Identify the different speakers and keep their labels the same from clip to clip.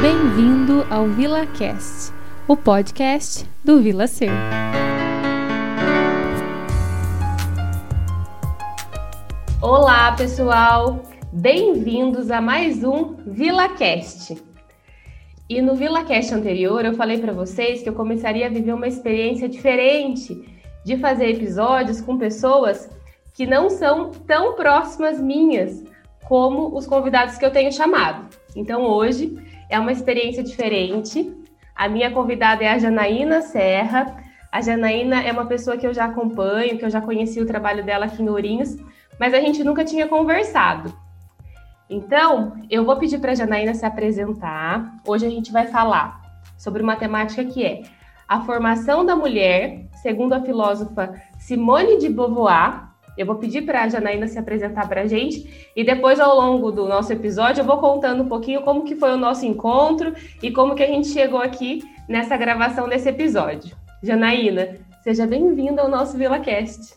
Speaker 1: Bem-vindo ao VilaCast, o podcast do Vila Ser.
Speaker 2: Olá, pessoal! Bem-vindos a mais um VilaCast. E no VilaCast anterior eu falei para vocês que eu começaria a viver uma experiência diferente de fazer episódios com pessoas que não são tão próximas minhas como os convidados que eu tenho chamado. Então hoje é uma experiência diferente. A minha convidada é a Janaína Serra. A Janaína é uma pessoa que eu já acompanho, que eu já conheci o trabalho dela aqui em Ourinhos, mas a gente nunca tinha conversado. Então, eu vou pedir para a Janaína se apresentar. Hoje a gente vai falar sobre uma temática que é a formação da mulher, segundo a filósofa Simone de Beauvoir, eu vou pedir para a Janaína se apresentar para a gente e depois, ao longo do nosso episódio, eu vou contando um pouquinho como que foi o nosso encontro e como que a gente chegou aqui nessa gravação desse episódio. Janaína, seja bem-vinda ao nosso VilaCast.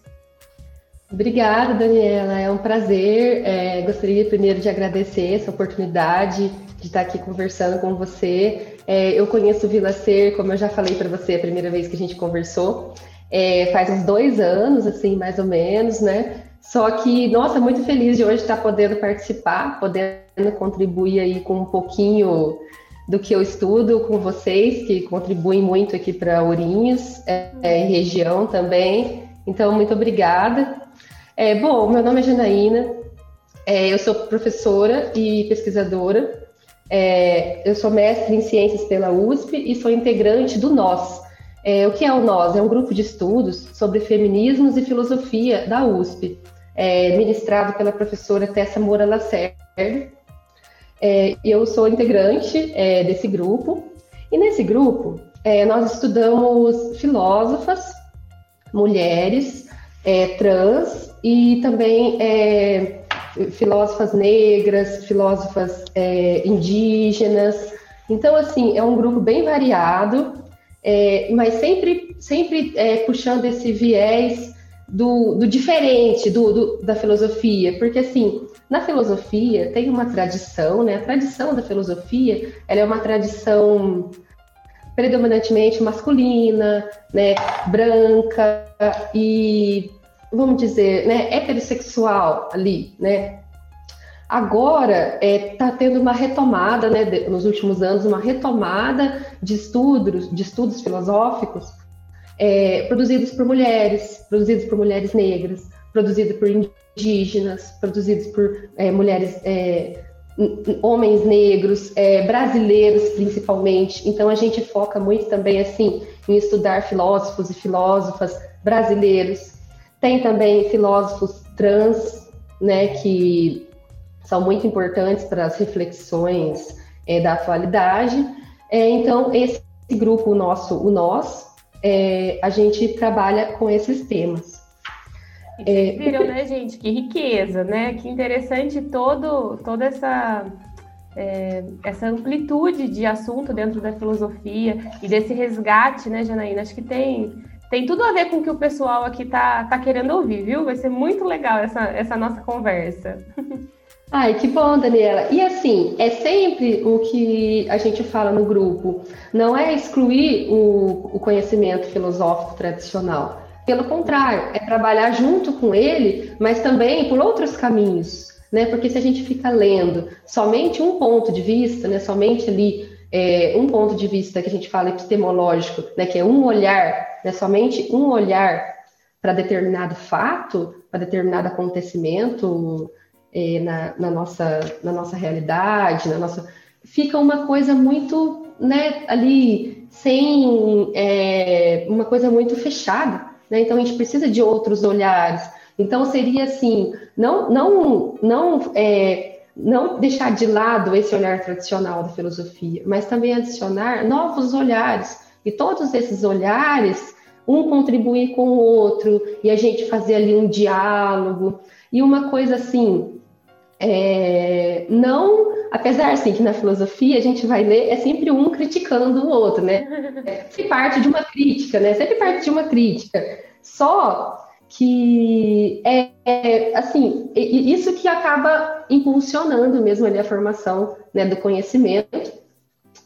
Speaker 3: Obrigada, Daniela. É um prazer. É, gostaria primeiro de agradecer essa oportunidade de estar aqui conversando com você. É, eu conheço o Vila Ser, como eu já falei para você a primeira vez que a gente conversou. É, faz uns dois anos, assim, mais ou menos, né? Só que, nossa, muito feliz de hoje estar podendo participar, podendo contribuir aí com um pouquinho do que eu estudo com vocês, que contribuem muito aqui para Ourinhos é, é, e região também. Então, muito obrigada. É, bom, meu nome é Janaína, é, eu sou professora e pesquisadora, é, eu sou mestre em ciências pela USP e sou integrante do NOS, é, o que é o Nós? É um grupo de estudos sobre feminismos e filosofia da USP, é, ministrado pela professora Tessa Moura Lacerda. É, eu sou integrante é, desse grupo, e nesse grupo é, nós estudamos filósofas, mulheres, é, trans e também filósofas negras, filósofas indígenas. Então, assim, é um grupo bem variado é, mas sempre, sempre é, puxando esse viés do, do diferente do, do, da filosofia, porque assim, na filosofia tem uma tradição, né? A tradição da filosofia, ela é uma tradição predominantemente masculina, né? Branca e vamos dizer, né? Heterossexual ali, né? Agora está é, tá tendo uma retomada, né, de, nos últimos anos, uma retomada de estudos, de estudos filosóficos é, produzidos por mulheres, produzidos por mulheres negras, produzidos por indígenas, produzidos por é, mulheres, é, homens negros, é, brasileiros principalmente. Então a gente foca muito também assim em estudar filósofos e filósofas brasileiros. Tem também filósofos trans, né, que são muito importantes para as reflexões é, da atualidade. É, então, esse grupo nosso, o Nós, é, a gente trabalha com esses temas.
Speaker 2: E viram, né, gente? Que riqueza, né? Que interessante todo, toda essa, é, essa amplitude de assunto dentro da filosofia e desse resgate, né, Janaína? Acho que tem, tem tudo a ver com o que o pessoal aqui tá, tá querendo ouvir, viu? Vai ser muito legal essa, essa nossa conversa.
Speaker 3: Ai, que bom, Daniela. E assim, é sempre o que a gente fala no grupo, não é excluir o, o conhecimento filosófico tradicional. Pelo contrário, é trabalhar junto com ele, mas também por outros caminhos, né? Porque se a gente fica lendo somente um ponto de vista, né? Somente ali é, um ponto de vista que a gente fala epistemológico, né? Que é um olhar, né? Somente um olhar para determinado fato, para determinado acontecimento é, na, na, nossa, na nossa realidade, na nossa. Fica uma coisa muito, né, ali, sem é, uma coisa muito fechada, né? Então a gente precisa de outros olhares. Então seria assim, não, não, não, é, não deixar de lado esse olhar tradicional da filosofia, mas também adicionar novos olhares. E todos esses olhares, um contribuir com o outro, e a gente fazer ali um diálogo. E uma coisa assim, é, não, apesar assim que na filosofia a gente vai ler, é sempre um criticando o outro, né? Se parte de uma crítica, né? Sempre parte de uma crítica. Só que é, é assim, isso que acaba impulsionando mesmo ali a formação né, do conhecimento.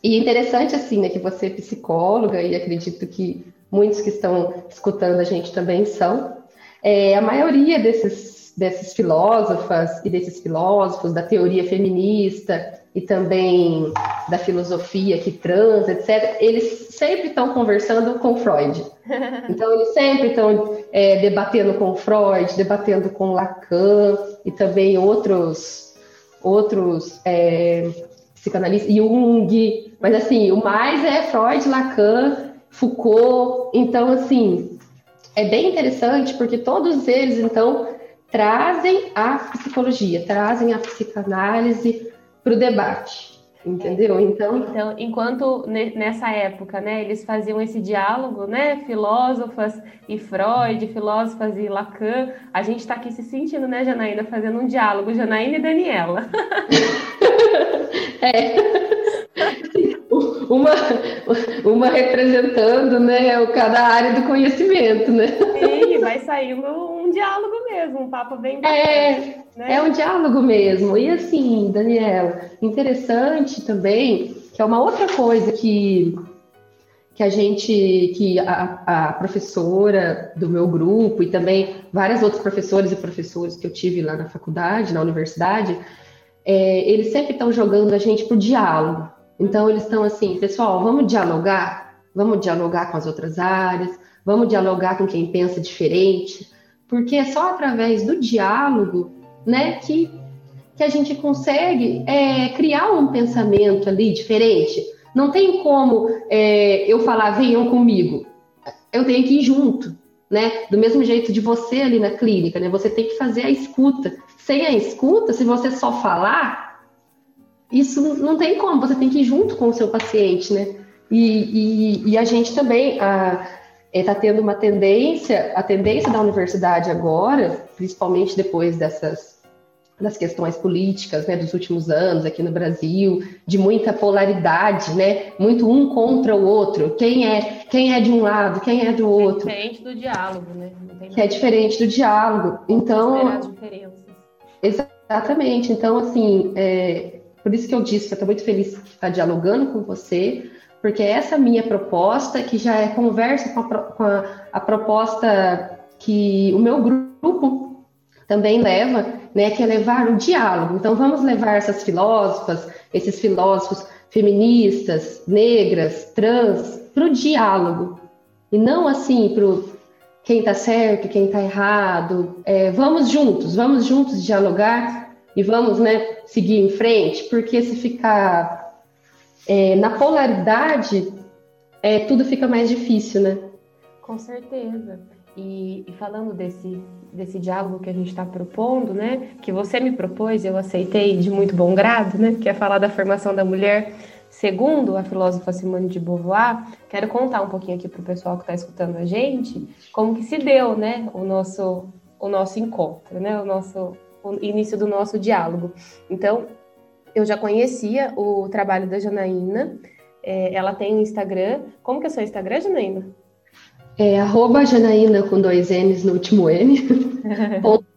Speaker 3: E interessante, assim, né, que você é psicóloga, e acredito que muitos que estão escutando a gente também são, é, a maioria desses, desses filósofas e desses filósofos da teoria feminista e também da filosofia que transa, etc., eles sempre estão conversando com Freud. Então, eles sempre estão é, debatendo com Freud, debatendo com Lacan e também outros, outros é, psicanalistas, Jung, mas assim, o mais é Freud, Lacan, Foucault. Então, assim, é bem interessante porque todos eles, então, trazem a psicologia, trazem a psicanálise para o debate. Entendeu?
Speaker 2: Então, então, enquanto nessa época, né, eles faziam esse diálogo, né, filósofas e Freud, filósofas e Lacan, a gente está aqui se sentindo, né, Janaína, fazendo um diálogo, Janaína e Daniela.
Speaker 3: é. Uma, uma representando, né, cada área do conhecimento, né?
Speaker 2: Sim, vai saindo um diálogo mesmo, um papo bem bacana.
Speaker 3: É, né? é um diálogo mesmo. E assim, Daniela, interessante também, que é uma outra coisa que que a gente, que a, a, professora do meu grupo e também vários outros professores e professores que eu tive lá na faculdade, na universidade, é, eles sempre estão jogando a gente para o diálogo. Então, eles estão assim, pessoal, vamos dialogar? Vamos dialogar com as outras áreas, vamos dialogar com quem pensa diferente, porque é só através do diálogo né, que, que a gente consegue é, criar um pensamento ali diferente. Não tem como é, eu falar, venham comigo. Eu tenho que ir junto, né? Do mesmo jeito de você ali na clínica, né? Você tem que fazer a escuta. Sem a escuta, se você só falar, isso não tem como, você tem que ir junto com o seu paciente, né? E, e, e a gente também está tendo uma tendência, a tendência da universidade agora, principalmente depois dessas das questões políticas né, dos últimos anos aqui no Brasil, de muita polaridade, né? Muito um contra o outro. Quem é quem é de um lado, quem é do outro.
Speaker 2: É diferente do diálogo, né?
Speaker 3: que é diferente do diálogo. Então, exatamente. Então, assim, é, por isso que eu disse que eu estou muito feliz de estar dialogando com você, porque essa minha proposta, que já é conversa com a, com a, a proposta que o meu grupo também leva, né, que é levar o diálogo. Então, vamos levar essas filósofas, esses filósofos feministas, negras, trans, para o diálogo. E não assim para quem está certo, quem está errado. É, vamos juntos, vamos juntos dialogar e vamos né, seguir em frente, porque se ficar é, na polaridade, é, tudo fica mais difícil, né?
Speaker 2: Com certeza. E, e falando desse, desse diálogo que a gente está propondo, né, que você me propôs, eu aceitei de muito bom grado, né, que é falar da formação da mulher, segundo a filósofa Simone de Beauvoir, quero contar um pouquinho aqui para o pessoal que está escutando a gente, como que se deu, né, o nosso, o nosso encontro, né, o nosso o início do nosso diálogo. Então, eu já conhecia o trabalho da Janaína, é, ela tem um Instagram. Como que é o seu Instagram, Janaína?
Speaker 3: É arroba Janaína com dois N's no último N.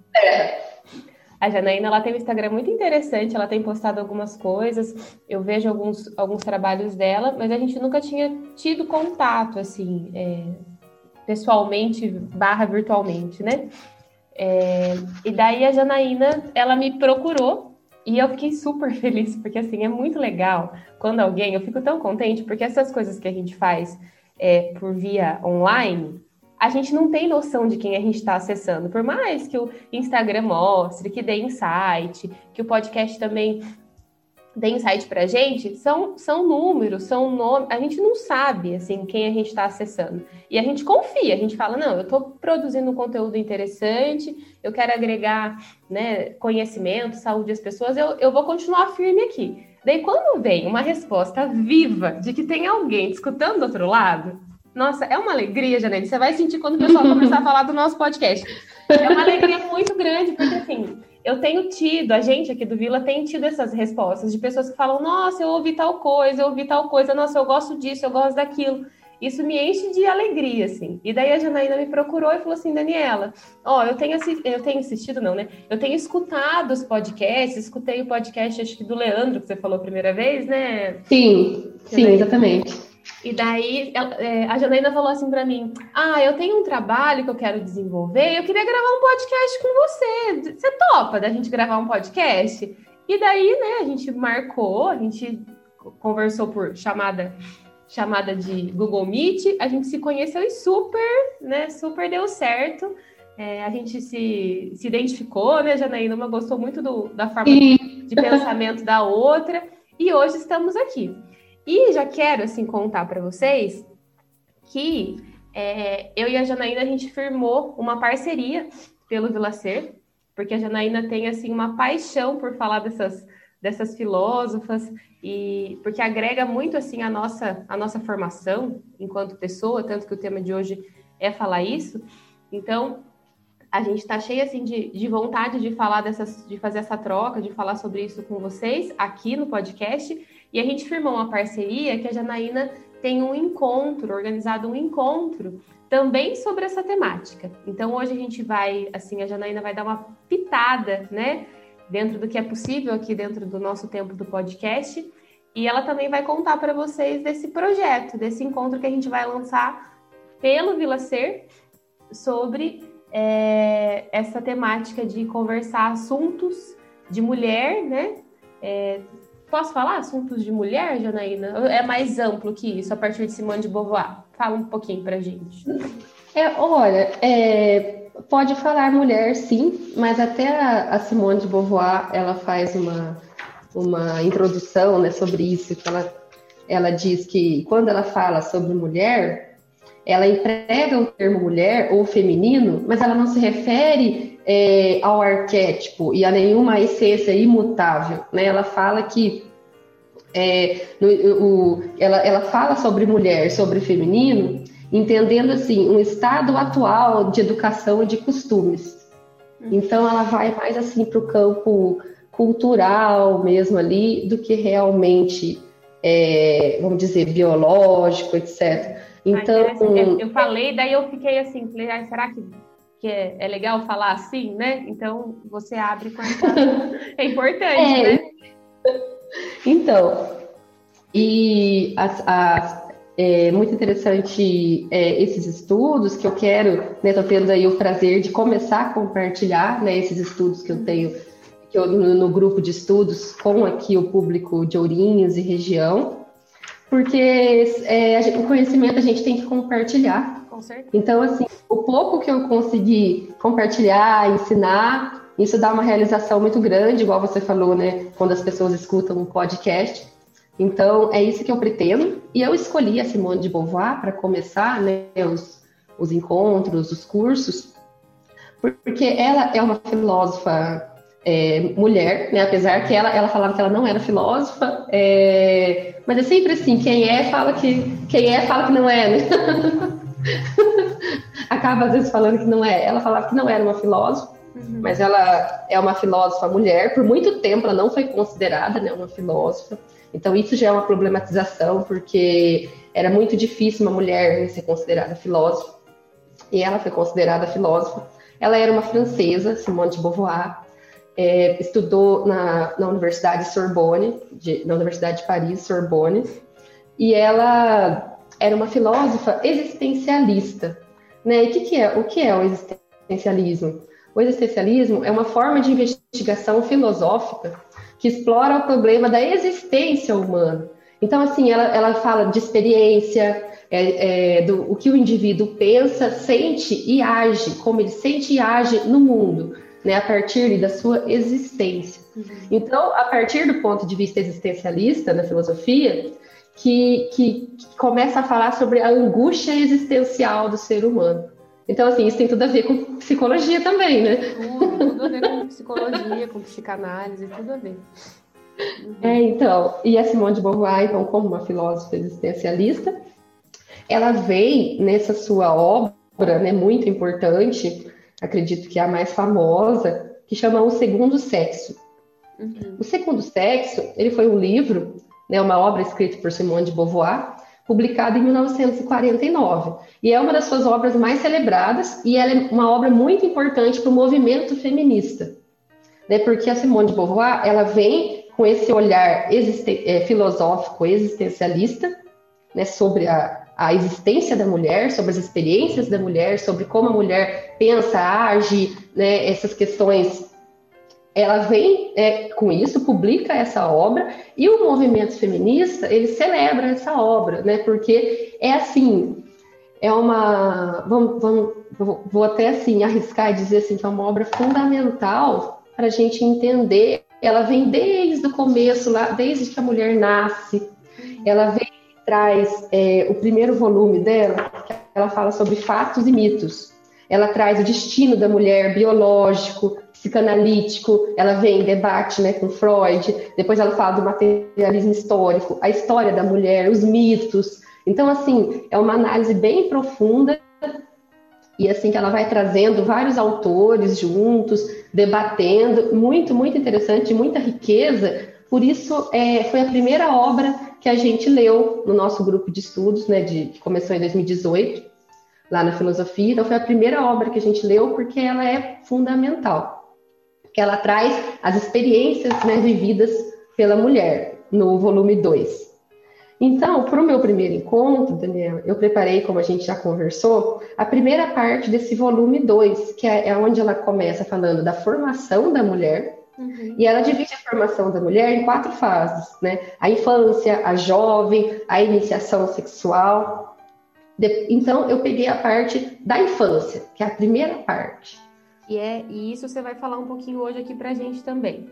Speaker 2: A Janaína ela tem um Instagram muito interessante, ela tem postado algumas coisas, eu vejo alguns, alguns trabalhos dela, mas a gente nunca tinha tido contato, assim, é, pessoalmente barra virtualmente, né? É, e daí a Janaína, ela me procurou e eu fiquei super feliz, porque assim, é muito legal quando alguém, eu fico tão contente, porque essas coisas que a gente faz é, por via online, a gente não tem noção de quem a gente está acessando. Por mais que o Instagram mostre, que dê insight, que o podcast também dê insight para a gente, são, são números, são nomes, a gente não sabe, assim, quem a gente está acessando. E a gente confia, a gente fala, não, eu estou produzindo um conteúdo interessante, eu quero agregar, né, conhecimento, saúde às pessoas, eu, eu vou continuar firme aqui. Daí, quando vem uma resposta viva de que tem alguém escutando do outro lado, nossa, é uma alegria, Janine, você vai sentir quando o pessoal começar a falar do nosso podcast. É uma alegria muito grande, porque assim, eu tenho tido, a gente aqui do Vila tem tido essas respostas de pessoas que falam: Nossa, eu ouvi tal coisa, eu ouvi tal coisa, nossa, eu gosto disso, eu gosto daquilo. isso me enche de alegria, assim. E daí a Janaína me procurou e falou assim, Daniela, ó, eu tenho, eu tenho assistido, não, né? Eu tenho escutado os podcasts, escutei o podcast, acho que do Leandro, que você falou a primeira vez, né?
Speaker 3: Sim, sim, exatamente.
Speaker 2: E daí é, a Janaína falou assim para mim: Ah, eu tenho um trabalho que eu quero desenvolver, eu queria gravar um podcast com você. Você topa da gente gravar um podcast? E daí, né, a gente marcou, a gente conversou por chamada chamada de Google Meet, a gente se conheceu e super, né, super deu certo. É, a gente se, se identificou, né, Janaína? Uma gostou muito do, da forma de pensamento da outra. E hoje estamos aqui. E já quero, assim, contar para vocês que é, eu e a Janaína, a gente firmou uma parceria pelo Vilacer, porque a Janaína tem, assim, uma paixão por falar dessas, dessas filósofas e porque agrega muito, assim, a nossa, a nossa formação enquanto pessoa, tanto que o tema de hoje é falar isso. Então, a gente está cheia assim de, de vontade de falar dessas, de fazer essa troca, de falar sobre isso com vocês aqui no podcast. E a gente firmou uma parceria que a Janaína tem um encontro, organizado um encontro também sobre essa temática. Então hoje a gente vai, assim, a Janaína vai dar uma pitada, né, dentro do que é possível aqui dentro do nosso tempo do podcast, e ela também vai contar para vocês desse projeto, desse encontro que a gente vai lançar pelo Vila Ser sobre é, essa temática de conversar assuntos de mulher, né? É, Posso falar assuntos de mulher, Janaína? É mais amplo que isso, a partir de Simone de Beauvoir. Fala um pouquinho pra gente.
Speaker 3: É, olha, é, pode falar mulher, sim, mas até a, a, Simone de Beauvoir, ela faz uma, uma introdução né, sobre isso, que ela, ela diz que quando ela fala sobre mulher, ela emprega o termo mulher ou feminino, mas ela não se refere é, ao arquétipo e a nenhuma essência imutável. Né? Ela fala que é, no, o, ela, ela fala sobre mulher, sobre feminino, entendendo assim um estado atual de educação e de costumes. Então ela vai mais assim para o campo cultural mesmo ali do que realmente, é, vamos dizer, biológico, etc.
Speaker 2: Então eu, eu falei, daí eu fiquei assim, falei, ah, será que que é, é, legal falar assim, né? Então você abre com essa. é importante, é. né?
Speaker 3: Então, e as, as, é muito interessante é, esses estudos que eu quero, né? Tô tendo aí o prazer de começar a compartilhar, né? Esses estudos que eu tenho que eu, no, no grupo de estudos com aqui o público de Ourinhos e região, porque é, gente, o conhecimento a gente tem que compartilhar.
Speaker 2: Com certeza.
Speaker 3: Então, assim, o pouco que eu consegui compartilhar, ensinar, isso dá uma realização muito grande, igual você falou, né? Quando as pessoas escutam um podcast. Então, é isso que eu pretendo. E eu escolhi a Simone de Beauvoir para começar né, os, os encontros, os cursos, porque ela é uma filósofa é, mulher, né? Apesar que ela, ela falava que ela não era filósofa, é, mas é sempre assim, quem é fala que quem é fala que não é, né? acaba às vezes falando que não é. Ela falava que não era uma filósofa, uhum. mas ela é uma filósofa mulher. Por muito tempo ela não foi considerada né, uma filósofa. Então isso já é uma problematização, porque era muito difícil uma mulher né, ser considerada filósofa. E ela foi considerada filósofa. Ela era uma francesa, Simone de Beauvoir, é, estudou na, na Universidade Sorbonne, de, na Universidade de Paris, Sorbonne, e ela era uma filósofa existencialista. Né? E que, que, é, o que é o existencialismo? O existencialismo é uma forma de investigação filosófica que explora o problema da existência humana. Então, assim, ela, ela fala de experiência, é, é, do o que o indivíduo pensa, sente e age, como ele sente e age no mundo, né, a partir da sua existência. Uhum. Então, a partir do ponto de vista existencialista na filosofia, que, que, que começa a falar sobre a angústia existencial do ser humano. Então, assim, isso tem tudo a ver com psicologia também, né?
Speaker 2: Tudo, tudo a ver com psicologia, com psicanálise, tudo a ver.
Speaker 3: Uhum. É, então, e a Simone de Beauvoir, então, como uma filósofa existencialista, ela vem nessa sua obra, né, muito importante, acredito que é a mais famosa, que chama O Segundo Sexo. Uhum. O Segundo Sexo, ele foi um livro né, uma obra escrita por Simone de Beauvoir, publicada em 1949. E é uma das suas obras mais celebradas e ela é uma obra muito importante para o movimento feminista. Né? Porque a Simone de Beauvoir, ela vem com esse olhar existen é, filosófico existencialista né, sobre a, a existência da mulher, sobre as experiências da mulher, sobre como a mulher pensa, age, né, essas questões ela vem é, com isso, publica essa obra, e o movimento feminista, ele celebra essa obra, né? Porque é assim, é uma. Vamos, vamos, vou até assim arriscar e dizer assim, que é uma obra fundamental para a gente entender. Ela vem desde o começo, lá, desde que a mulher nasce. Ela vem traz é, o primeiro volume dela, ela fala sobre fatos e mitos. Ela traz o destino da mulher biológico, psicanalítico, ela vem debate né, com Freud, depois ela fala do materialismo histórico, a história da mulher, os mitos. Então, assim, é uma análise bem profunda e assim que ela vai trazendo vários autores juntos, debatendo, muito, muito interessante, muita riqueza. Por isso, é, foi a primeira obra que a gente leu no nosso grupo de estudos, né, de, que começou em 2018, lá na filosofia. Então, foi a primeira obra que a gente leu porque ela é fundamental ela traz as experiências né, vividas pela mulher no volume 2. Então, para o meu primeiro encontro, Daniela, eu preparei, como a gente já conversou, a primeira parte desse volume 2, que é, é onde ela começa falando da formação da mulher, Uhum. E ela divide a formação da mulher em quatro fases, né? A infância, a jovem, a iniciação sexual. De... Então, eu peguei a parte da infância, que é a primeira parte.
Speaker 2: E, é, e isso você vai falar um pouquinho hoje aqui pra gente também.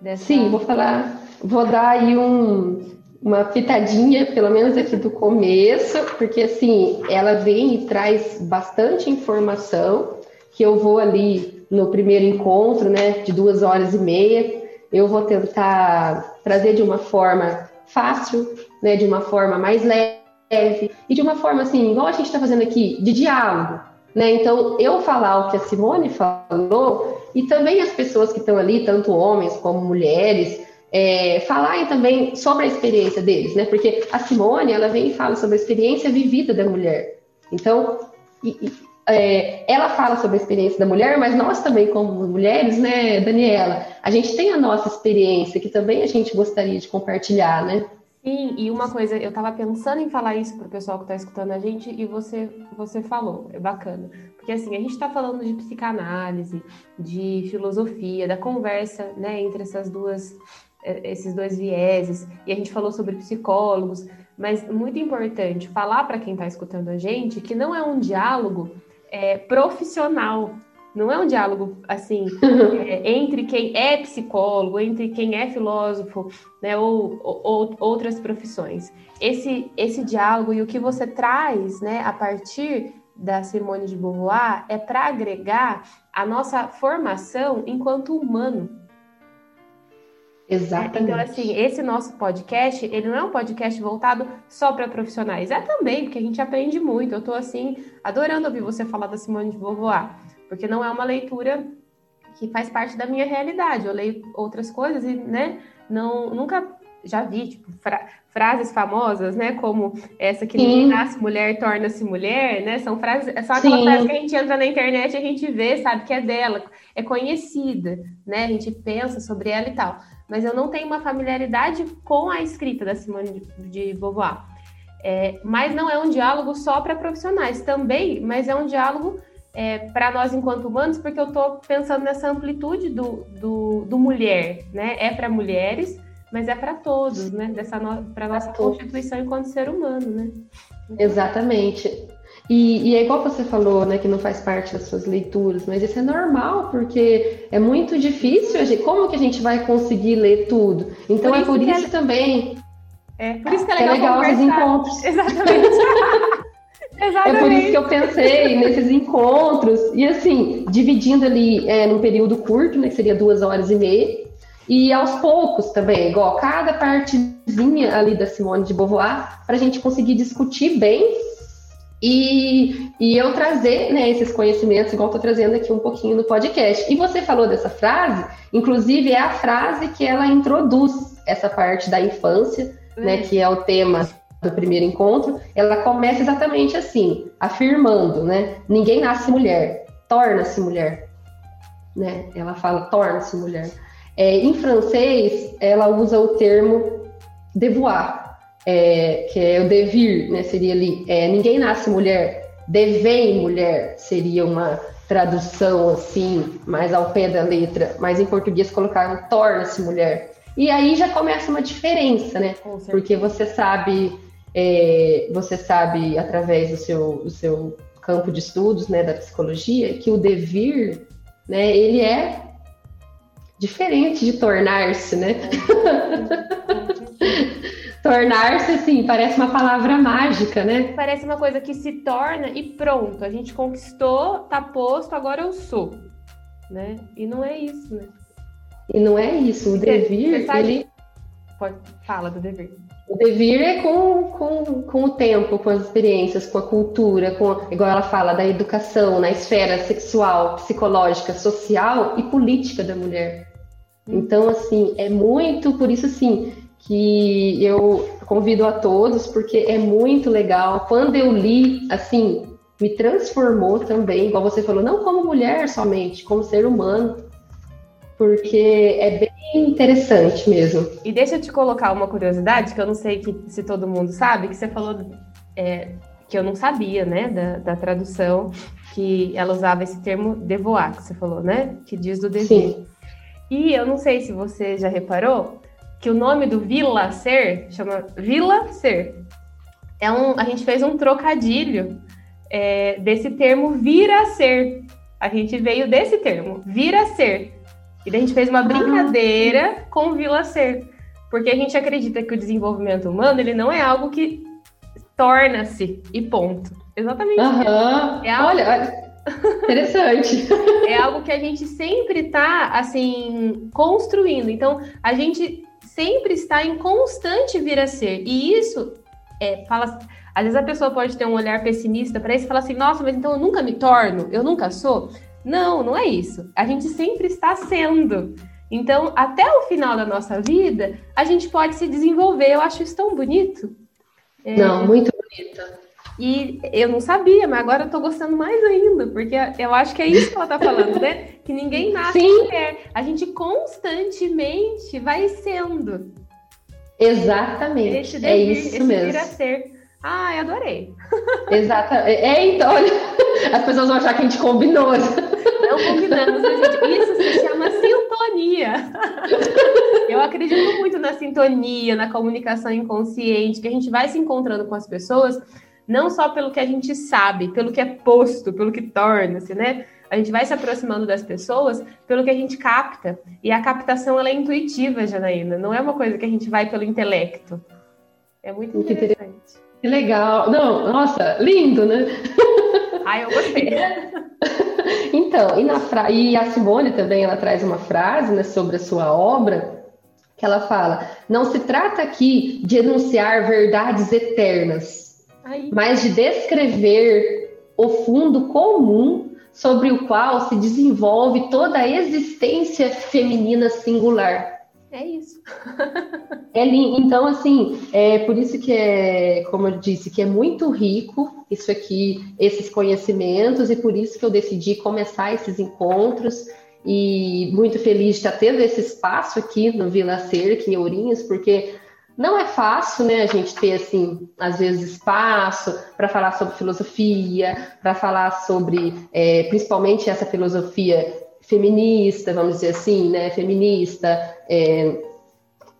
Speaker 3: Dessa... Sim, vou falar, vou dar aí um, uma pitadinha, pelo menos aqui do começo, porque assim, ela vem e traz bastante informação que eu vou ali no primeiro encontro, né, de duas horas e meia, eu vou tentar trazer de uma forma fácil, né, de uma forma mais leve e de uma forma assim, igual a gente está fazendo aqui, de diálogo. Né? Então, eu falar o que a Simone falou, e também as pessoas que estão ali, tanto homens como mulheres, é, falarem também sobre a experiência deles, né? Porque a Simone, ela vem e fala sobre a experiência vivida da mulher. Então, e, e, é, ela fala sobre a experiência da mulher, mas nós também, como mulheres, né, Daniela, a gente tem a nossa experiência que também a gente gostaria de compartilhar, né?
Speaker 2: Sim, e uma coisa, eu estava pensando em falar isso para o pessoal que está escutando a gente e você, você falou, é bacana. Porque assim, a gente está falando de psicanálise, de filosofia, da conversa né, entre essas duas, é, esses dois vieses, e a gente falou sobre psicólogos, mas muito importante falar para quem está escutando a gente que não é um diálogo é, profissional, não é um diálogo assim é, entre quem é psicólogo, entre quem é filósofo, né, ou, ou, outras profissões. Esse esse diálogo e o que você traz, né, a partir da Simone de Beauvoir é para agregar a nossa formação enquanto humano.
Speaker 3: Exatamente.
Speaker 2: Então, assim, esse nosso podcast, ele não é um podcast voltado só para profissionais. É também, porque a gente aprende muito. Eu estou, assim, adorando ouvir você falar da Simone de Beauvoir porque não é uma leitura que faz parte da minha realidade. Eu leio outras coisas e, né, não, nunca já vi, tipo, fra frases famosas, né, como essa que ninguém nasce mulher, torna-se mulher, né, são frases, são aquelas Sim. frases que a gente entra na internet e a gente vê, sabe, que é dela, é conhecida, né, a gente pensa sobre ela e tal. Mas eu não tenho uma familiaridade com a escrita da Simone de, de Beauvoir. É, mas não é um diálogo só para profissionais, também, mas é um diálogo é, para nós enquanto humanos, porque eu estou pensando nessa amplitude do, do, do mulher, né? É para mulheres, mas é para todos, né? Dessa no, para nossa todos. constituição enquanto ser humano, né?
Speaker 3: Exatamente. E, e, é igual você falou, né, que não faz parte das suas leituras, mas isso é normal, porque é muito difícil. A gente, como que a gente vai conseguir ler tudo? Então por é por isso é... também.
Speaker 2: É, por isso que é legal, é legal esses
Speaker 3: encontros.
Speaker 2: Exatamente.
Speaker 3: Exatamente. É por isso que eu pensei nesses encontros, e assim, dividindo ali é, num período curto, né, que seria duas horas e meia, e aos poucos também, igual cada partezinha ali da Simone de Beauvoir, para a gente conseguir discutir bem e, e eu trazer né, esses conhecimentos, igual estou trazendo aqui um pouquinho no podcast. E você falou dessa frase, inclusive é a frase que ela introduz essa parte da infância, né, que é o tema do primeiro encontro, ela começa exatamente assim, afirmando, né? Ninguém nasce mulher, torna-se mulher, né? Ela fala torna-se mulher. É, em francês, ela usa o termo devoir, é, que é o devir, né? Seria ali, é, ninguém nasce mulher, devém mulher, seria uma tradução assim, mais ao pé da letra, mas em português colocaram torna-se mulher. E aí já começa uma diferença, né? Porque você sabe, é, você sabe através do seu, do seu campo de estudos, né, da psicologia, que o devir, né, ele é diferente de tornar-se, né? Tornar-se, assim, parece uma palavra mágica, né?
Speaker 2: Parece uma coisa que se torna e pronto, a gente conquistou, tá posto, agora eu sou, né? E não é isso, né?
Speaker 3: E não é isso. O devir, sabe... ele.
Speaker 2: Pode, fala do devir.
Speaker 3: O devir é com, com, com o tempo, com as experiências, com a cultura, com, igual ela fala, da educação, na esfera sexual, psicológica, social e política da mulher. Hum. Então, assim, é muito, por isso, assim, que eu convido a todos, porque é muito legal. Quando eu li, assim, me transformou também, igual você falou, não como mulher somente, como ser humano, porque é bem interessante mesmo.
Speaker 2: E deixa eu te colocar uma curiosidade, que eu não sei que, se todo mundo sabe, que você falou é, que eu não sabia, né, da, da, tradução, que ela usava esse termo devoar, que você falou, né, que diz do dever. Sim. E eu não sei se você já reparou, que o nome do Vila Ser chama Vila Ser. É um, a gente fez um trocadilho é, desse termo vir a ser. A gente veio desse termo, vir a ser. E daí a gente fez uma brincadeira ah. com Vila Ser. Porque a gente acredita que o desenvolvimento humano ele não é algo que torna-se e ponto. Exatamente.
Speaker 3: Uhum. É algo... Olha, interessante.
Speaker 2: é algo que a gente sempre está assim construindo. Então a gente sempre está em constante vir a ser. E isso é, fala. Às vezes a pessoa pode ter um olhar pessimista para isso e falar assim: nossa, mas então eu nunca me torno, eu nunca sou. Não, não é isso. A gente sempre está sendo. Então, até o final da nossa vida, a gente pode se desenvolver. Eu acho isso tão bonito.
Speaker 3: É... Não, muito bonito.
Speaker 2: E eu não sabia, mas agora eu tô gostando mais ainda, porque eu acho que é isso que ela tá falando, né? Que ninguém nasce Sim. mulher. A gente constantemente vai sendo.
Speaker 3: Exatamente. Devir, é isso mesmo.
Speaker 2: Vir a ser. Ai, adorei.
Speaker 3: Exatamente. É, então, olha, as pessoas vão achar que a gente combinou.
Speaker 2: Não combinamos, né, gente? Isso se chama sintonia. Eu acredito muito na sintonia, na comunicação inconsciente, que a gente vai se encontrando com as pessoas não só pelo que a gente sabe, pelo que é posto, pelo que torna-se, né? A gente vai se aproximando das pessoas pelo que a gente capta. E a captação ela é intuitiva, Janaína. Não é uma coisa que a gente vai pelo intelecto. É muito interessante.
Speaker 3: Que legal. Não, nossa, lindo, né?
Speaker 2: Ah, eu gostei.
Speaker 3: então, e, na fra... e a Simone também ela traz uma frase né, sobre a sua obra que ela fala: não se trata aqui de enunciar verdades eternas, Aí. mas de descrever o fundo comum sobre o qual se desenvolve toda a existência feminina singular.
Speaker 2: É isso.
Speaker 3: é, então, assim, é por isso que é, como eu disse, que é muito rico isso aqui, esses conhecimentos, e por isso que eu decidi começar esses encontros. E muito feliz de estar tendo esse espaço aqui no Vila Cerca, em Ourinhos, porque não é fácil, né, a gente ter, assim, às vezes espaço para falar sobre filosofia, para falar sobre, é, principalmente essa filosofia feminista, vamos dizer assim, né, feminista. É,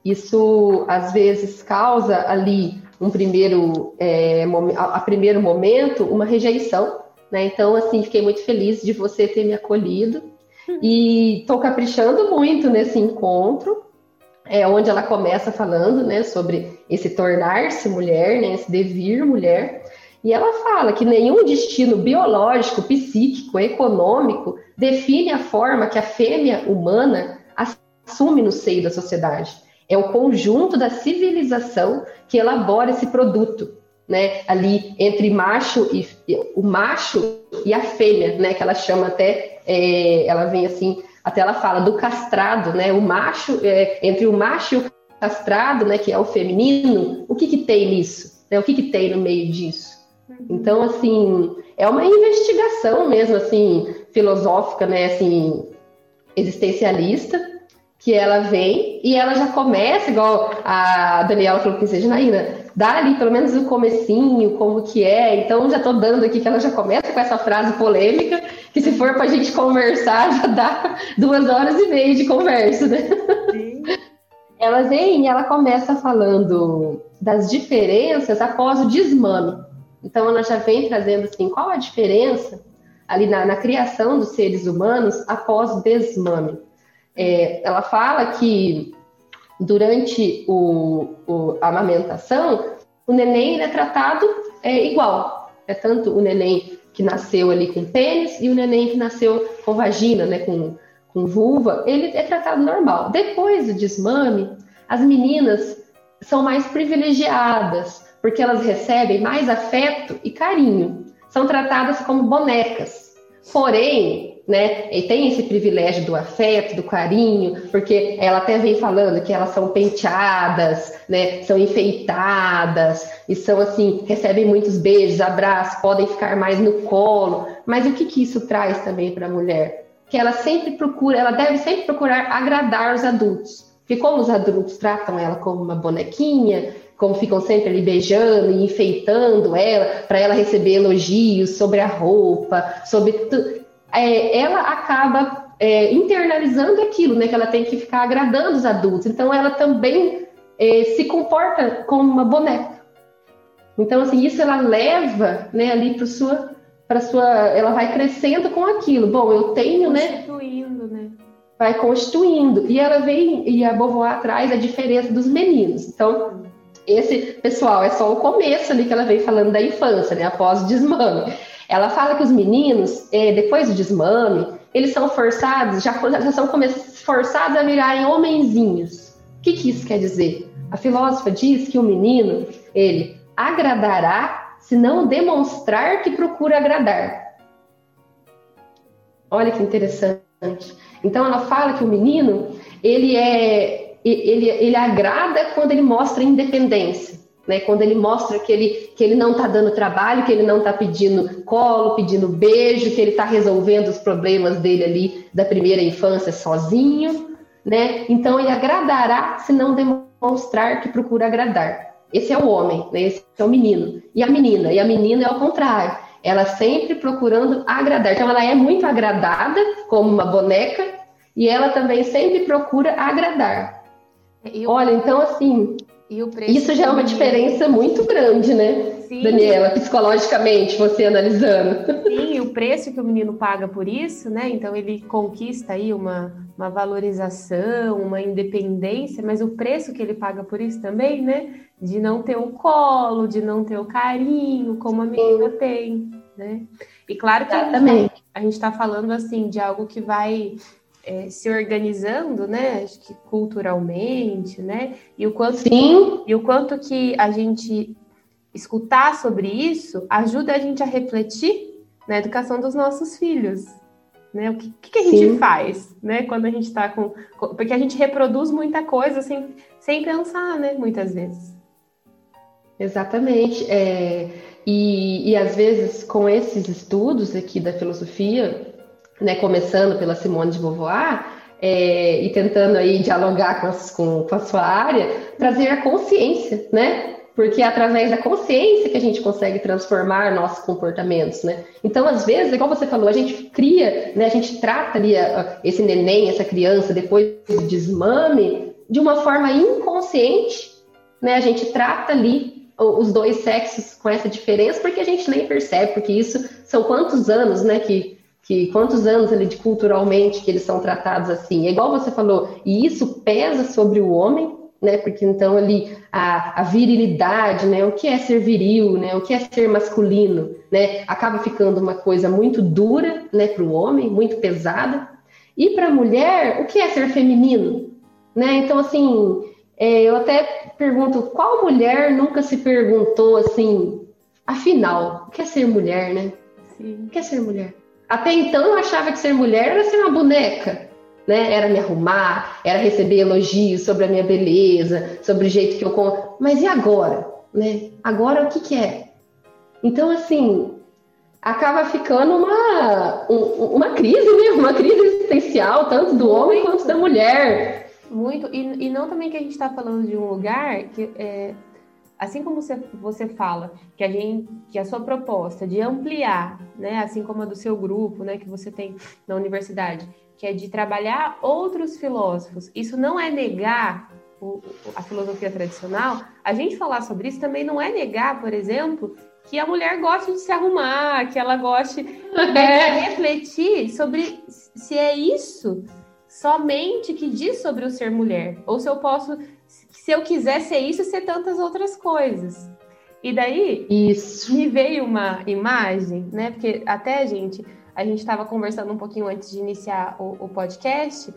Speaker 3: isso, às vezes, causa ali um primeiro, é, a, primeiro momento, uma rejeição, né, então, assim, fiquei muito feliz de você ter me acolhido e estou caprichando muito nesse encontro, é onde ela começa falando, né, sobre esse tornar-se mulher, né, esse devir mulher, e ela fala que nenhum destino biológico, psíquico, econômico define a forma que a fêmea humana assume no seio da sociedade. É o conjunto da civilização que elabora esse produto, né, ali entre macho e o macho e a fêmea, né, que ela chama até, é, ela vem assim até ela fala do castrado, né? O macho, é, entre o macho e o castrado, né? Que é o feminino, o que, que tem nisso? Né? O que, que tem no meio disso? Uhum. Então, assim, é uma investigação mesmo, assim, filosófica, né, assim, existencialista, que ela vem e ela já começa, igual a Daniela falou que seja Naína, dá ali pelo menos o comecinho, como que é, então já estou dando aqui que ela já começa com essa frase polêmica, que se for para a gente conversar, já dá duas horas e meia de conversa, né? Sim. Ela vem e ela começa falando das diferenças após o desmame. Então ela já vem trazendo assim, qual a diferença ali na, na criação dos seres humanos após o desmame. É, ela fala que durante o, o, a amamentação, o neném é tratado é, igual. É tanto o neném que nasceu ali com pênis e o neném que nasceu com vagina, né, com, com vulva, ele é tratado normal. Depois do desmame, as meninas são mais privilegiadas, porque elas recebem mais afeto e carinho. São tratadas como bonecas. Porém, né, e tem esse privilégio do afeto, do carinho, porque ela até vem falando que elas são penteadas, né, são enfeitadas e são assim, recebem muitos beijos, abraços, podem ficar mais no colo. Mas o que que isso traz também para a mulher? que ela sempre procura, ela deve sempre procurar agradar os adultos. Porque como os adultos tratam ela como uma bonequinha, como ficam sempre ali beijando e enfeitando ela, para ela receber elogios sobre a roupa, sobre tudo, é, ela acaba é, internalizando aquilo, né? Que ela tem que ficar agradando os adultos. Então ela também é, se comporta como uma boneca. Então assim isso ela leva, né, ali para sua para sua, ela vai crescendo com aquilo. Bom, eu tenho,
Speaker 2: né? Constituindo, né?
Speaker 3: Vai constituindo. E ela vem, e a Beauvoir traz a diferença dos meninos. Então, esse, pessoal, é só o começo ali que ela vem falando da infância, né? Após o desmame. Ela fala que os meninos, é, depois do desmame, eles são forçados, já, já são forçados a virarem homenzinhos. O que, que isso quer dizer? A filósofa diz que o menino, ele agradará se não demonstrar que procura agradar. Olha que interessante. Então ela fala que o menino ele é ele, ele agrada quando ele mostra independência, né? Quando ele mostra que ele que ele não está dando trabalho, que ele não está pedindo colo, pedindo beijo, que ele está resolvendo os problemas dele ali da primeira infância sozinho, né? Então ele agradará se não demonstrar que procura agradar. Esse é o homem, né? esse é o menino. E a menina? E a menina é o contrário. Ela sempre procurando agradar. Então, ela é muito agradada, como uma boneca, e ela também sempre procura agradar. Olha, então, assim, isso já é uma diferença muito grande, né? Sim. Daniela, psicologicamente, você analisando.
Speaker 2: Sim, o preço que o menino paga por isso, né? Então ele conquista aí uma, uma valorização, uma independência, mas o preço que ele paga por isso também, né? De não ter o colo, de não ter o carinho, como a menina Sim. tem, né? E claro que Exatamente. a gente está falando assim de algo que vai é, se organizando, né? Acho que culturalmente, né? E o quanto Sim. e o quanto que a gente escutar sobre isso ajuda a gente a refletir na educação dos nossos filhos. Né? O que, que a gente Sim. faz né? quando a gente está com, Porque a gente reproduz muita coisa sem, sem pensar, né? Muitas vezes.
Speaker 3: Exatamente. É, e, e às vezes, com esses estudos aqui da filosofia, né, começando pela Simone de Beauvoir, é, e tentando aí dialogar com, as, com, com, a sua área, trazer a consciência, né? porque é através da consciência que a gente consegue transformar nossos comportamentos, né? Então, às vezes, igual você falou, a gente cria, né, a gente trata ali a, esse neném, essa criança, depois do desmame, de uma forma inconsciente, né? A gente trata ali os dois sexos com essa diferença, porque a gente nem percebe, porque isso são quantos anos, né, que, que quantos anos ali de culturalmente que eles são tratados assim. É igual você falou, e isso pesa sobre o homem, né? Porque então ali a, a, virilidade, né? O que é ser viril, né? O que é ser masculino, né? Acaba ficando uma coisa muito dura, né? Para o homem, muito pesada. E para a mulher, o que é ser feminino, né? Então assim, é, eu até pergunto, qual mulher nunca se perguntou assim, afinal, o que é ser mulher, né? Sim. O que é ser mulher? Até então eu achava que ser mulher era ser uma boneca, né? Era me arrumar, era receber elogios sobre a minha beleza, sobre o jeito que eu. Mas e agora? né? Agora o que, que é? Então, assim, acaba ficando uma, um, uma crise, né? Uma crise existencial, tanto do homem quanto da mulher.
Speaker 2: Muito, e, e não também que a gente está falando de um lugar que é, assim como você, você fala que a gente que a sua proposta de ampliar, né, assim como a do seu grupo, né, que você tem na universidade, que é de trabalhar outros filósofos, isso não é negar o, a filosofia tradicional. A gente falar sobre isso também não é negar, por exemplo, que a mulher goste de se arrumar, que ela goste é. de refletir sobre se é isso somente que diz sobre o ser mulher, ou se eu posso se eu quiser ser isso, ser tantas outras coisas. E daí
Speaker 3: isso.
Speaker 2: me veio uma imagem, né? Porque até, gente, a gente estava conversando um pouquinho antes de iniciar o, o podcast,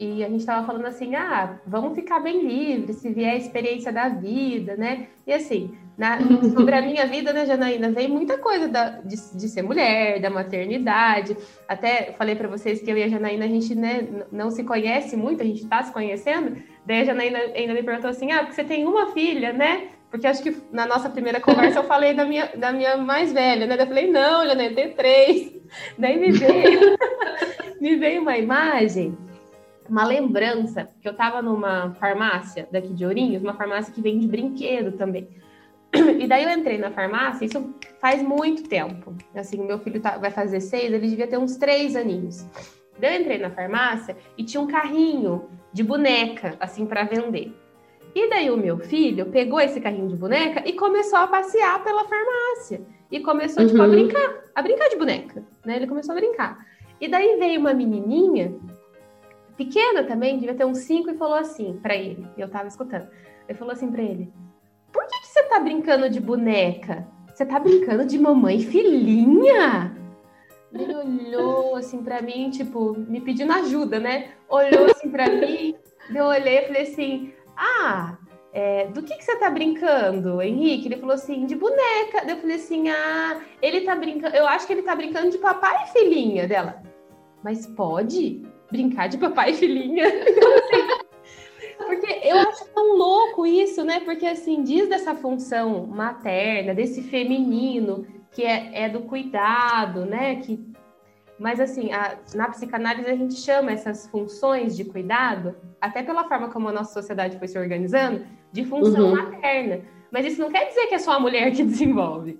Speaker 2: e a gente estava falando assim: ah, vamos ficar bem livres, se vier a experiência da vida, né? E assim, na, sobre a minha vida, né, Janaína, vem muita coisa da, de, de, ser mulher, da maternidade. Até falei para vocês que eu e a Janaína, a gente né, não se conhece muito, a gente está se conhecendo. Daí a Janaína ainda me perguntou assim: ah, porque você tem uma filha, né? Porque acho que na nossa primeira conversa eu falei da minha, da minha mais velha, né? Daí eu falei: não, Janaína, tem três. Daí me veio, me veio uma imagem uma lembrança que eu estava numa farmácia daqui de Ourinhos, uma farmácia que vende brinquedo também. E daí eu entrei na farmácia, isso faz muito tempo. Assim, meu filho tá, vai fazer seis, ele devia ter uns três aninhos. Daí eu entrei na farmácia e tinha um carrinho de boneca, assim, para vender. E daí o meu filho pegou esse carrinho de boneca e começou a passear pela farmácia. E começou, uhum. tipo, a uhum. brincar, a brincar de boneca, né? Ele começou a brincar. E daí veio uma menininha, pequena também, devia ter uns cinco, e falou assim para ele. Eu tava escutando. Ele falou assim para ele: por que, você tá brincando de boneca? Você tá brincando de mamãe filhinha? Ele olhou assim para mim, tipo, me pedindo ajuda, né? Olhou assim para mim, eu olhei e falei assim: Ah, é, do que, que você tá brincando, Henrique? Ele falou assim, de boneca. Eu falei assim: Ah, ele tá brincando. Eu acho que ele tá brincando de papai e filhinha dela. Mas pode brincar de papai e filhinha? Então, assim, porque eu acho tão louco isso, né? Porque assim, diz dessa função materna, desse feminino, que é, é do cuidado, né? Que, mas assim, a, na psicanálise a gente chama essas funções de cuidado, até pela forma como a nossa sociedade foi se organizando, de função uhum. materna. Mas isso não quer dizer que é só a mulher que desenvolve.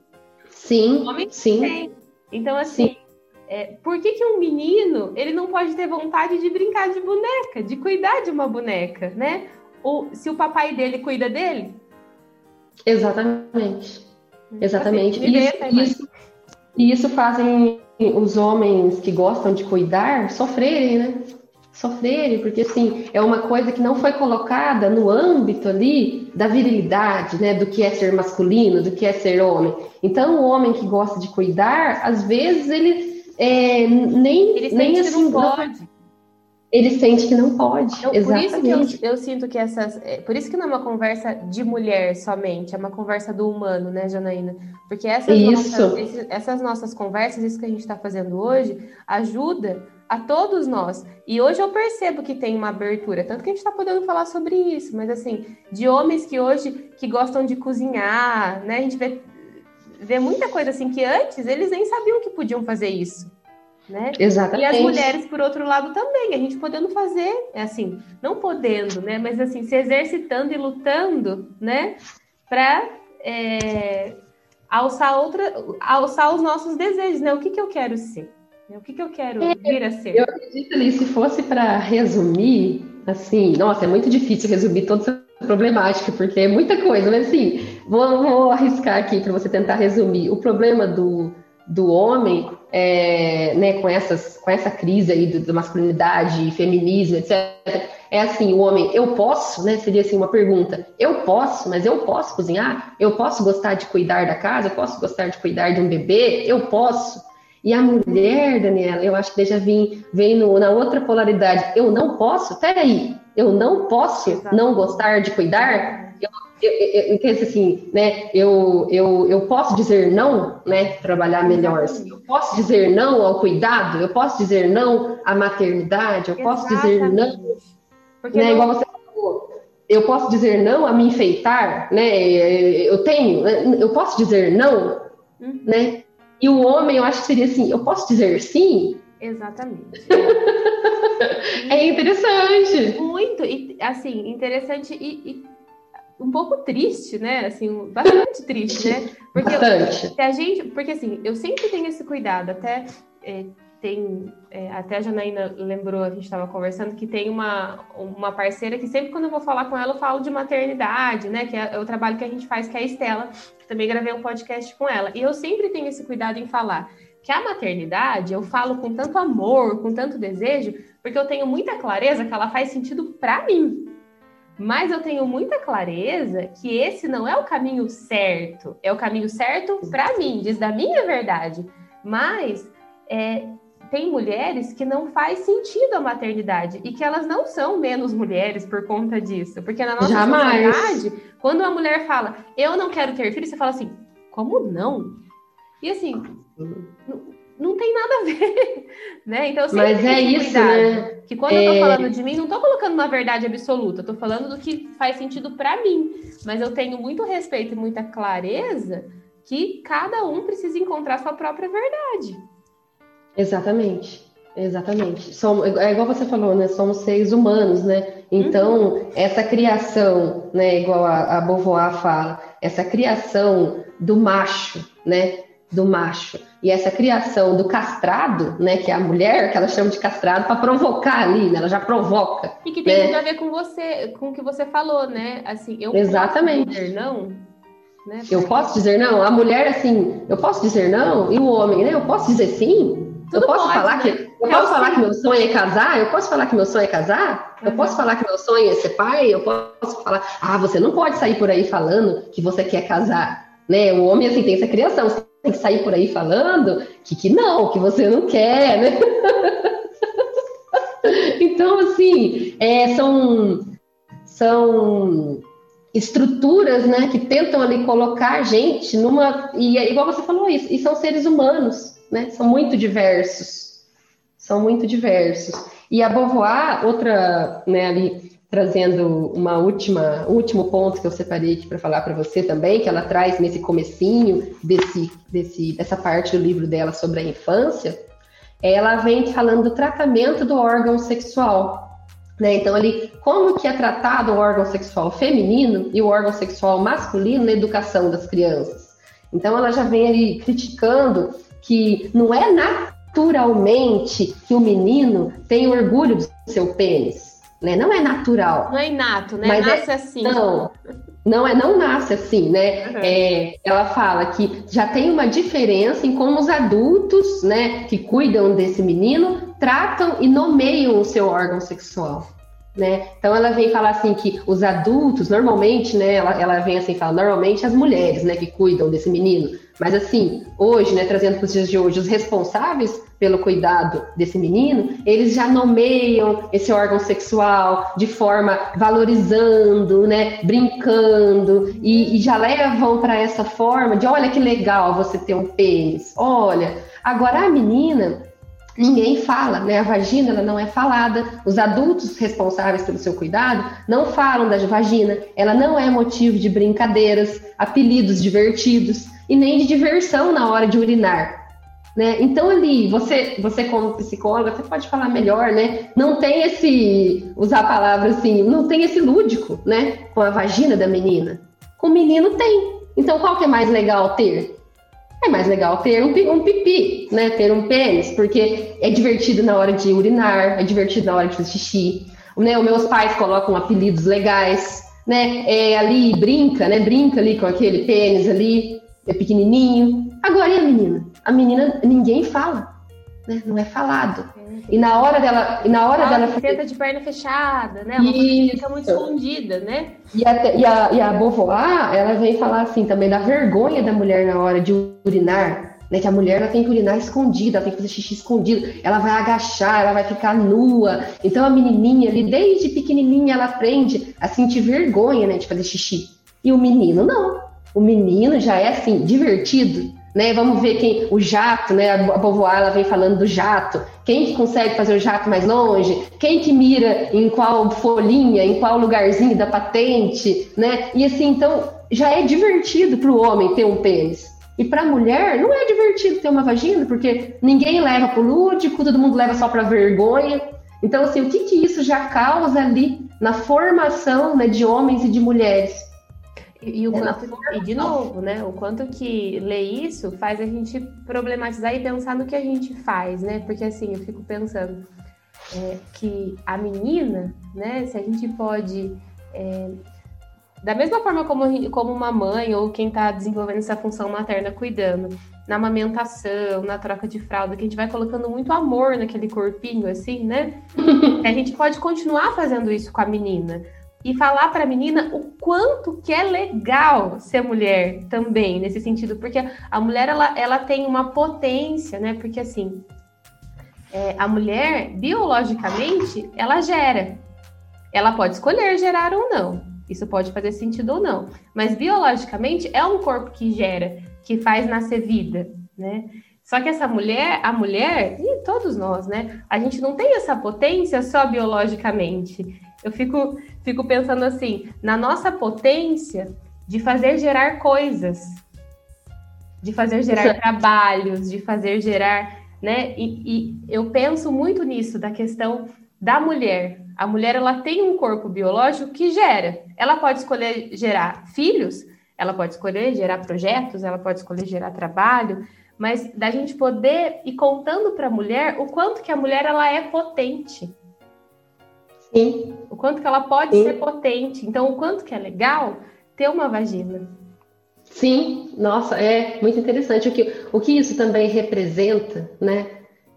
Speaker 3: Sim, o homem sim. Tem.
Speaker 2: Então, assim, Sim. É, por que, que um menino ele não pode ter vontade de brincar de boneca, de cuidar de uma boneca, né? Ou se o papai dele cuida dele?
Speaker 3: Exatamente. Hum, Exatamente. Assim, isso, isso, isso fazem os homens que gostam de cuidar sofrerem, né? Sofrerem, porque assim, é uma coisa que não foi colocada no âmbito ali da virilidade, né? Do que é ser masculino, do que é ser homem. Então, o homem que gosta de cuidar, às vezes ele é, nem,
Speaker 2: ele
Speaker 3: nem
Speaker 2: assim, não pode.
Speaker 3: Ele sente que não pode.
Speaker 2: Então, Exatamente. Por isso que eu, eu, sinto que essas. É, por isso que não é uma conversa de mulher somente, é uma conversa do humano, né, Janaína? Porque essas, nossas, essas nossas conversas, isso que a gente está fazendo hoje, ajuda a todos nós. E hoje eu percebo que tem uma abertura, tanto que a gente está podendo falar sobre isso, mas assim, de homens que hoje que gostam de cozinhar, né? A gente vê vê muita coisa assim que antes eles nem sabiam que podiam fazer isso. Né?
Speaker 3: Exatamente.
Speaker 2: E as mulheres, por outro lado, também, a gente podendo fazer, é assim, não podendo, né? Mas assim, se exercitando e lutando, né? Para é, alçar outra, alçar os nossos desejos, né? O que, que eu quero ser? O que, que eu quero é, vir a ser?
Speaker 3: Eu acredito ali, se fosse para resumir, assim, nossa, é muito difícil resumir toda essa problemática, porque é muita coisa, mas assim, vou, vou arriscar aqui para você tentar resumir. O problema do, do homem, é, né, com, essas, com essa crise aí da masculinidade, feminismo, etc., é assim, o homem, eu posso, né, seria assim uma pergunta, eu posso, mas eu posso cozinhar? Eu posso gostar de cuidar da casa? Eu posso gostar de cuidar de um bebê? Eu posso? E a mulher, Daniela, eu acho que já vem, vem no, na outra polaridade. Eu não posso? Peraí, eu não posso Exato. não gostar de cuidar? Eu, eu, eu, assim, né? Eu, eu, eu posso dizer não, né? Trabalhar melhor. Eu posso dizer não ao cuidado. Eu posso dizer não à maternidade. Eu posso dizer não.
Speaker 2: Porque né, não... igual você falou.
Speaker 3: eu posso dizer não a me enfeitar, né? Eu tenho, eu posso dizer não, uhum. né? E o homem, eu acho que seria assim, eu posso dizer sim?
Speaker 2: Exatamente.
Speaker 3: é interessante.
Speaker 2: Muito, e assim, interessante e, e, um pouco triste, né? Assim, bastante triste, né?
Speaker 3: Porque bastante.
Speaker 2: Eu, a gente, porque assim, eu sempre tenho esse cuidado, até é, tem, é, até a Janaína lembrou, a gente estava conversando, que tem uma, uma parceira que sempre quando eu vou falar com ela, eu falo de maternidade, né? Que é, é o trabalho que a gente faz, que é a Estela, que também gravei um podcast com ela. E eu sempre tenho esse cuidado em falar que a maternidade eu falo com tanto amor, com tanto desejo, porque eu tenho muita clareza que ela faz sentido para mim. Mas eu tenho muita clareza que esse não é o caminho certo, é o caminho certo para mim, diz da minha verdade. Mas é, tem mulheres que não faz sentido a maternidade e que elas não são menos mulheres por conta disso. Porque na nossa Jamais. sociedade, quando uma mulher fala, eu não quero ter filho, você fala assim, como não? E assim, não, tem nada a ver, né? Então,
Speaker 3: Mas é isso, cuidado, né?
Speaker 2: Que quando é... eu tô é. falando de mim, não tô colocando uma verdade absoluta, eu tô falando do que faz sentido para mim. Mas eu tenho muito respeito e muita clareza que cada um precisa encontrar sua própria verdade.
Speaker 3: Exatamente. Exatamente. Somos, é igual você falou, né? Somos seres humanos, né? Então, uhum. essa criação, né? Igual a, a Beauvoir fala, essa criação do macho, né? do macho e essa criação do castrado, né, que é a mulher, que ela chama de castrado, para provocar ali, né, ela já provoca.
Speaker 2: E que tem né? muito a ver com você, com o que você falou, né? Assim, eu
Speaker 3: Exatamente.
Speaker 2: dizer não.
Speaker 3: Né? Eu posso dizer não? A mulher, assim, eu posso dizer não? E o homem, né? Eu posso dizer sim? Tudo eu posso pode, falar né? que eu posso falar que meu sonho é casar? Eu posso falar que meu sonho é casar? Uhum. Eu posso falar que meu sonho é ser pai? Eu posso falar, ah, você não pode sair por aí falando que você quer casar, né? O homem assim tem essa criação, você tem que sair por aí falando que, que não, que você não quer, né? então, assim, é, são, são estruturas né, que tentam ali colocar a gente numa. E é igual você falou isso, e são seres humanos, né? São muito diversos. São muito diversos. E a Beauvoir, outra, né, ali, trazendo uma última, um último ponto que eu separei aqui para falar para você também, que ela traz nesse comecinho desse, desse, dessa parte do livro dela sobre a infância, ela vem falando do tratamento do órgão sexual. Né? Então, ali, como que é tratado o órgão sexual feminino e o órgão sexual masculino na educação das crianças. Então, ela já vem ali criticando que não é naturalmente que o menino tem orgulho do seu pênis né? Não é natural.
Speaker 2: Não é inato, né? Mas nasce
Speaker 3: é,
Speaker 2: assim.
Speaker 3: Não, não é, não nasce assim, né? Uhum. É, ela fala que já tem uma diferença em como os adultos, né, que cuidam desse menino, tratam e nomeiam o seu órgão sexual. Né? Então ela vem falar assim que os adultos, normalmente, né, ela, ela vem assim falar, normalmente as mulheres, né, que cuidam desse menino, mas assim, hoje, né, trazendo para os dias de hoje, os responsáveis pelo cuidado desse menino, eles já nomeiam esse órgão sexual de forma valorizando, né, brincando e, e já levam para essa forma de, olha que legal você ter um pênis, olha. Agora a menina, ninguém fala, né? A vagina ela não é falada. Os adultos responsáveis pelo seu cuidado não falam da vagina. Ela não é motivo de brincadeiras, apelidos divertidos e nem de diversão na hora de urinar. Né? Então ali, você, você como psicóloga, você pode falar melhor, né? Não tem esse, usar a palavra assim, não tem esse lúdico, né? Com a vagina da menina. Com o menino tem. Então qual que é mais legal ter? É mais legal ter um, um pipi, né? Ter um pênis, porque é divertido na hora de urinar, é divertido na hora de fazer xixi. Né? Os meus pais colocam apelidos legais, né? É, ali brinca, né? Brinca ali com aquele pênis ali, é pequenininho. Agora, e a menina? A menina, ninguém fala, né? Não é falado. E na hora dela, e na hora
Speaker 2: Ela
Speaker 3: dela
Speaker 2: fazer... de perna fechada, né? Uma Isso. fica muito escondida, né?
Speaker 3: E a, e, a, e a Beauvoir, ela vem falar assim também da vergonha da mulher na hora de urinar, né? Que a mulher ela tem que urinar escondida, ela tem que fazer xixi escondido, ela vai agachar, ela vai ficar nua. Então a menininha ali, desde pequenininha, ela aprende a sentir vergonha, né, de fazer xixi. E o menino não. O menino já é assim, divertido. Né? Vamos ver quem o jato, né? A Beauvoir ela vem falando do jato. Quem que consegue fazer o jato mais longe? Quem que mira em qual folhinha, em qual lugarzinho da patente, né? E assim, então já é divertido para o homem ter um pênis. E para a mulher não é divertido ter uma vagina, porque ninguém leva para o lúdico, todo mundo leva só para vergonha. Então, assim, o que, que isso já causa ali na formação né, de homens e de mulheres?
Speaker 2: E, e, o é quanto, e de novo, né? O quanto que ler isso faz a gente problematizar e pensar no que a gente faz, né? Porque assim, eu fico pensando é, que a menina, né? Se a gente pode. É, da mesma forma como, como uma mãe ou quem está desenvolvendo essa função materna cuidando, na amamentação, na troca de fralda, que a gente vai colocando muito amor naquele corpinho, assim, né? a gente pode continuar fazendo isso com a menina e falar para a menina o quanto que é legal ser mulher também nesse sentido, porque a mulher ela, ela tem uma potência, né? Porque assim, é, a mulher biologicamente ela gera, ela pode escolher gerar ou não. Isso pode fazer sentido ou não, mas biologicamente é um corpo que gera, que faz nascer vida, né? Só que essa mulher, a mulher, e todos nós, né? A gente não tem essa potência só biologicamente. Eu fico, fico pensando assim, na nossa potência de fazer gerar coisas, de fazer gerar trabalhos, de fazer gerar, né? E, e, eu penso muito nisso, da questão da mulher. A mulher, ela tem um corpo biológico que gera. Ela pode escolher gerar filhos, ela pode escolher gerar projetos, ela pode escolher gerar trabalho, mas da gente poder ir contando para a mulher o quanto que a mulher ela é potente.
Speaker 3: Sim.
Speaker 2: O quanto que ela pode Sim. ser potente. Então, o quanto que é legal ter uma vagina.
Speaker 3: Sim, nossa, é muito interessante o que, o que isso também representa, né?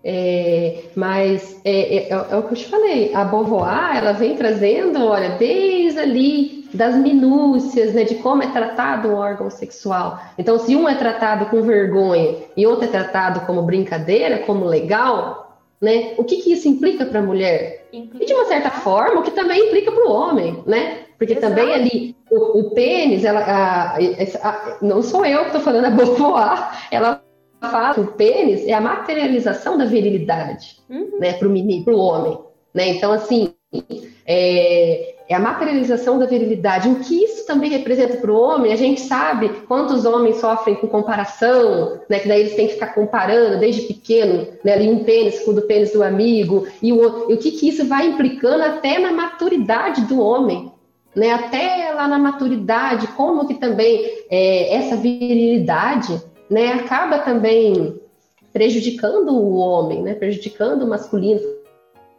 Speaker 3: É, mas é, é, é, o que eu te falei, a Beauvoir, ela vem trazendo, olha, desde ali das minúcias, né, de como é tratado um órgão sexual. Então, se um é tratado com vergonha e outro é tratado como brincadeira, como legal, né? O que, que isso implica para a mulher? Implica. E de uma certa forma, o que também implica para o homem, né? Porque Exato. também ali o, o pênis, ela, a, a, a, não sou eu que estou falando a Beauvoir, ela fala que o pênis é a materialização da virilidade, uhum. né? Para o menino, para o homem, né? Então assim, é, é a materialização da virilidade. O que isso também representa para o homem? A gente sabe quantos homens sofrem com comparação, né? Que daí eles têm que ficar comparando desde pequeno, né? Ali um pênis com o do pênis do amigo, e o, e o que, que isso vai implicando até na maturidade do homem, né? Até lá na maturidade, como que também é, essa virilidade, né? Acaba também prejudicando o homem, né? Prejudicando o masculino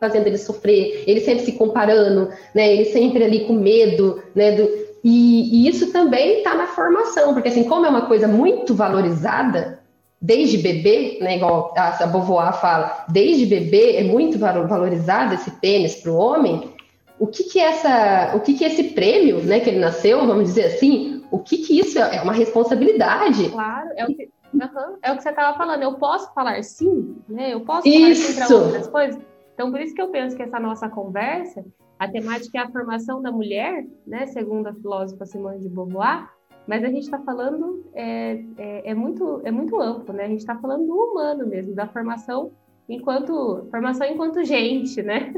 Speaker 3: fazendo ele sofrer, ele sempre se comparando, né? Ele sempre ali com medo, né? Do, e, e isso também está na formação, porque assim, como é uma coisa muito valorizada, desde bebê, né, igual a, a Beauvoir fala, desde bebê é muito valorizado esse pênis para o homem. O que que essa, o que que esse prêmio, né, que ele nasceu, vamos dizer assim, o que que isso é, é uma responsabilidade?
Speaker 2: Claro, é o que, uhum, é o que você estava falando. Eu posso falar sim, né? Eu posso falar isso. sim para outras coisas. Então, por isso que eu penso que essa nossa conversa, a temática é a formação da mulher, né, segundo a filósofa Simone de Beauvoir, mas a gente está falando é, é, é, muito é muito amplo, né? A gente está falando do humano mesmo, da formação enquanto formação enquanto gente, né?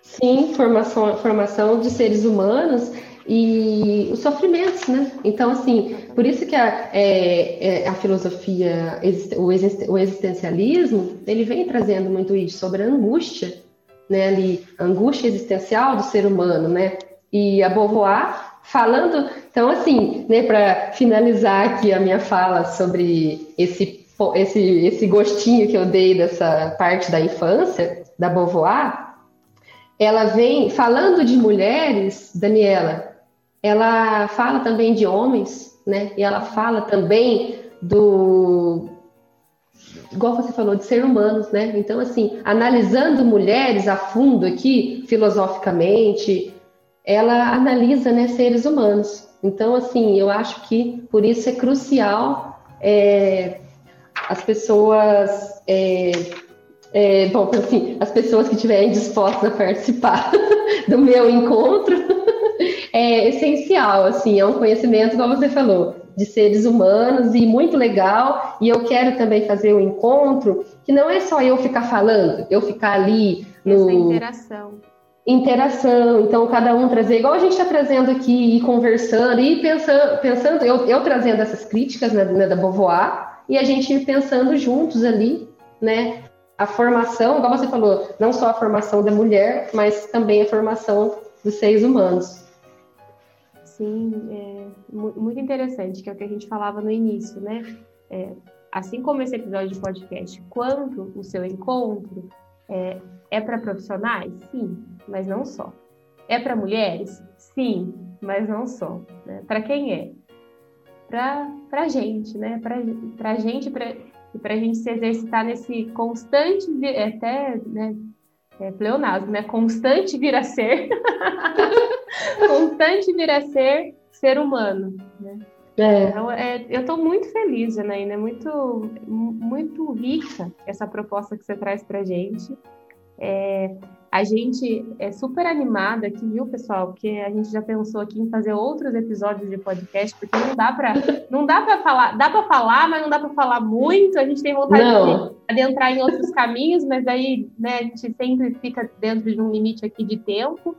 Speaker 3: Sim, formação formação de seres humanos e os sofrimentos, né? Então, assim, por isso que a, é, é, a filosofia, o existencialismo, ele vem trazendo muito isso sobre a angústia, né? Ali, angústia existencial do ser humano, né? E a Beauvoir falando, então, assim, né? Para finalizar aqui a minha fala sobre esse esse, esse gostinho que eu dei dessa parte da infância da Beauvoir, ela vem falando de mulheres, Daniela, ela fala também de homens, né? E ela fala também do igual você falou de ser humanos, né? Então assim, analisando mulheres a fundo aqui, filosoficamente, ela analisa né, seres humanos. Então assim, eu acho que por isso é crucial é, as pessoas é, é, bom, assim, as pessoas que estiverem dispostas a participar do meu encontro é essencial, assim, é um conhecimento, como você falou, de seres humanos e muito legal. E eu quero também fazer um encontro que não é só eu ficar falando, eu ficar ali no.
Speaker 2: Essa interação.
Speaker 3: Interação, então cada um trazer, igual a gente está trazendo aqui, e conversando, e pensando, pensando eu, eu trazendo essas críticas né, né, da Beauvoir, e a gente ir pensando juntos ali, né? A formação, igual você falou, não só a formação da mulher, mas também a formação dos seres humanos.
Speaker 2: Sim, é muito interessante, que é o que a gente falava no início, né? É, assim como esse episódio de podcast, quanto o seu encontro é, é para profissionais? Sim, mas não só. É para mulheres? Sim, mas não só. Né? Para quem é? Para a gente, né? Para a gente, para a gente se exercitar nesse constante, até né, é, pleonasmo, né? Constante vir a ser, constante vir a ser ser humano, né? É. Então, é, eu estou muito feliz, Janaína, é muito, muito rica essa proposta que você traz para a gente. É, a gente é super animada aqui, viu, pessoal? Porque a gente já pensou aqui em fazer outros episódios de podcast, porque não dá para não dá para falar, dá para falar, mas não dá para falar muito. A gente tem vontade não. de adentrar em outros caminhos, mas aí, né, a gente sempre fica dentro de um limite aqui de tempo.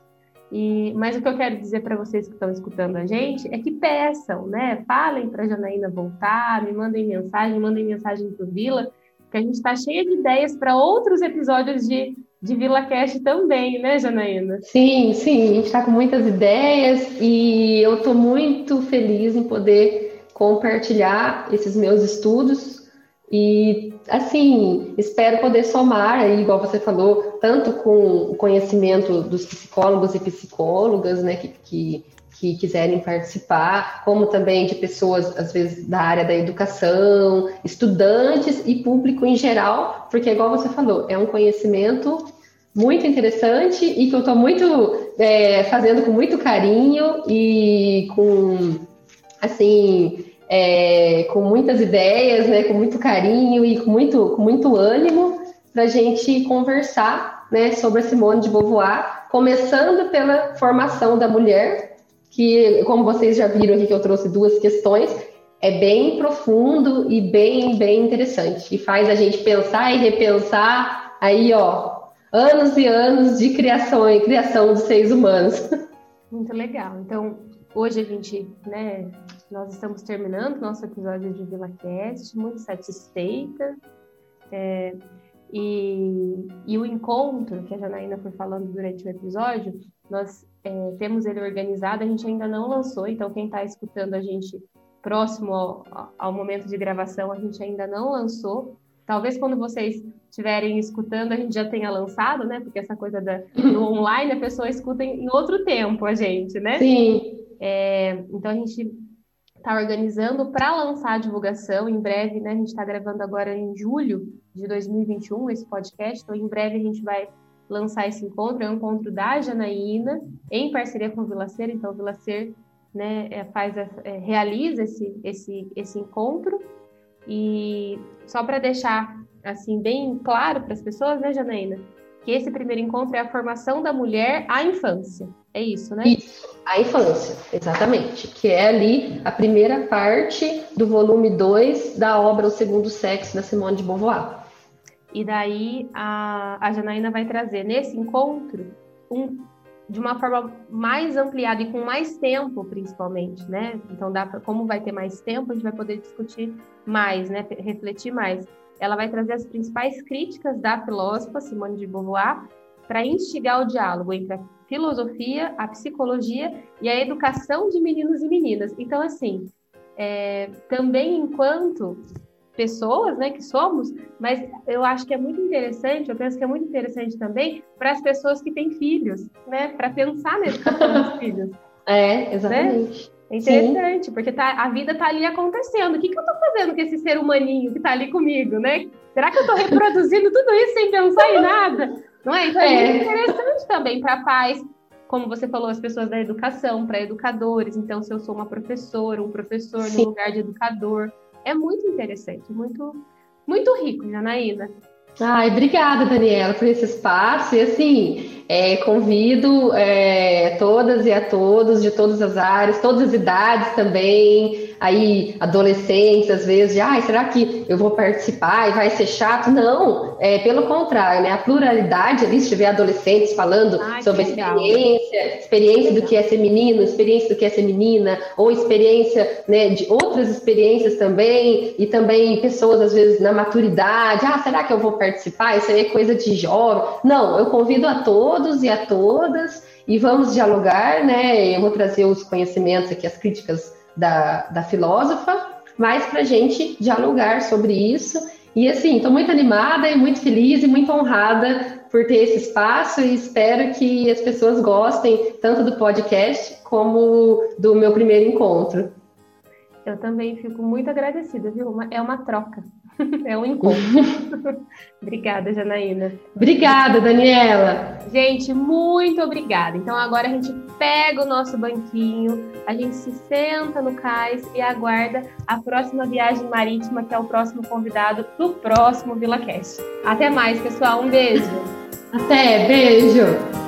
Speaker 2: E, mas o que eu quero dizer para vocês que estão escutando a gente é que peçam, né? Falem para a Janaína voltar, me mandem mensagem, mandem mensagem para o Vila, que a gente está cheia de ideias para outros episódios de de Vila Cash também, né, Janaína?
Speaker 3: Sim, sim, a gente está com muitas ideias e eu estou muito feliz em poder compartilhar esses meus estudos e, assim, espero poder somar, aí, igual você falou, tanto com o conhecimento dos psicólogos e psicólogas, né, que, que que quiserem participar, como também de pessoas, às vezes, da área da educação, estudantes e público em geral, porque, igual você falou, é um conhecimento muito interessante e que eu estou muito é, fazendo com muito carinho e com, assim, é, com muitas ideias, né, com muito carinho e com muito, com muito ânimo para a gente conversar né, sobre a Simone de Beauvoir, começando pela formação da mulher, que, como vocês já viram aqui que eu trouxe duas questões, é bem profundo e bem, bem interessante. E faz a gente pensar e repensar aí, ó, anos e anos de criação e criação dos seres humanos.
Speaker 2: Muito legal. Então, hoje a gente, né, nós estamos terminando nosso episódio de VilaCast, muito satisfeita. É, e, e o encontro que a Janaína foi falando durante o episódio, nós é, temos ele organizado, a gente ainda não lançou, então quem está escutando a gente próximo ao, ao, momento de gravação, a gente ainda não lançou. Talvez quando vocês estiverem escutando, a gente já tenha lançado, né? Porque essa coisa da, do online, a pessoa escuta em, em outro tempo a gente, né?
Speaker 3: Sim.
Speaker 2: É, então a gente está organizando para lançar a divulgação em breve, né? A gente está gravando agora em julho de 2021 esse podcast, então em breve a gente vai lançar esse encontro, é um encontro da Janaína, em parceria com o Vilacer, então o Vilacer né, é, faz, é, realiza esse, esse, esse encontro, e só para deixar assim bem claro para as pessoas, né, Janaína, que esse primeiro encontro é a formação da mulher à infância. É isso, né?
Speaker 3: Isso, a infância, exatamente. Que é ali a primeira parte do volume 2 da obra O Segundo Sexo, da Simone de Beauvoir.
Speaker 2: E daí a, a Janaína vai trazer nesse encontro um, de uma forma mais ampliada e com mais tempo, principalmente, né? Então, dá pra, como vai ter mais tempo, a gente vai poder discutir mais, né? Refletir mais. Ela vai trazer as principais críticas da filósofa Simone de Beauvoir para instigar o diálogo entre a filosofia, a psicologia e a educação de meninos e meninas. Então, assim, é, também enquanto pessoas, né, que somos, mas eu acho que é muito interessante, eu penso que é muito interessante também para as pessoas que têm filhos, né, para pensar na educação dos filhos.
Speaker 3: É, exatamente. Né?
Speaker 2: É interessante, Sim. porque tá, a vida está ali acontecendo. O que, que eu estou fazendo com esse ser humaninho que está ali comigo, né? Será que eu estou reproduzindo tudo isso sem pensar em nada? Não é? Então é, é muito interessante também para pais, como você falou, as pessoas da educação, para educadores. Então, se eu sou uma professora, um professor Sim. no lugar de educador, é muito interessante, muito, muito rico, Janaína.
Speaker 3: Ai, obrigada, Daniela, por esse espaço. E assim, é, convido é, todas e a todos de todas as áreas, todas as idades também, aí adolescentes às vezes, de, ah, será que eu vou participar e vai ser chato? Não, é, pelo contrário, né? A pluralidade ali, se tiver adolescentes falando Ai, sobre experiência, experiência do que é ser menino, experiência do que é ser menina, ou experiência né, de outras experiências também, e também pessoas às vezes na maturidade, ah, será que eu vou participar? Isso aí é coisa de jovem. Não, eu convido a todos e a todas e vamos dialogar, né? Eu vou trazer os conhecimentos aqui, as críticas da, da filósofa, mas para a gente dialogar sobre isso. E assim, estou muito animada e muito feliz e muito honrada por ter esse espaço e espero que as pessoas gostem tanto do podcast como do meu primeiro encontro.
Speaker 2: Eu também fico muito agradecida, viu? É uma troca. É um encontro. obrigada, Janaína.
Speaker 3: Obrigada, Daniela.
Speaker 2: Gente, muito obrigada. Então agora a gente pega o nosso banquinho, a gente se senta no cais e aguarda a próxima viagem marítima, que é o próximo convidado do próximo VilaCast. Até mais, pessoal. Um beijo.
Speaker 3: Até, beijo.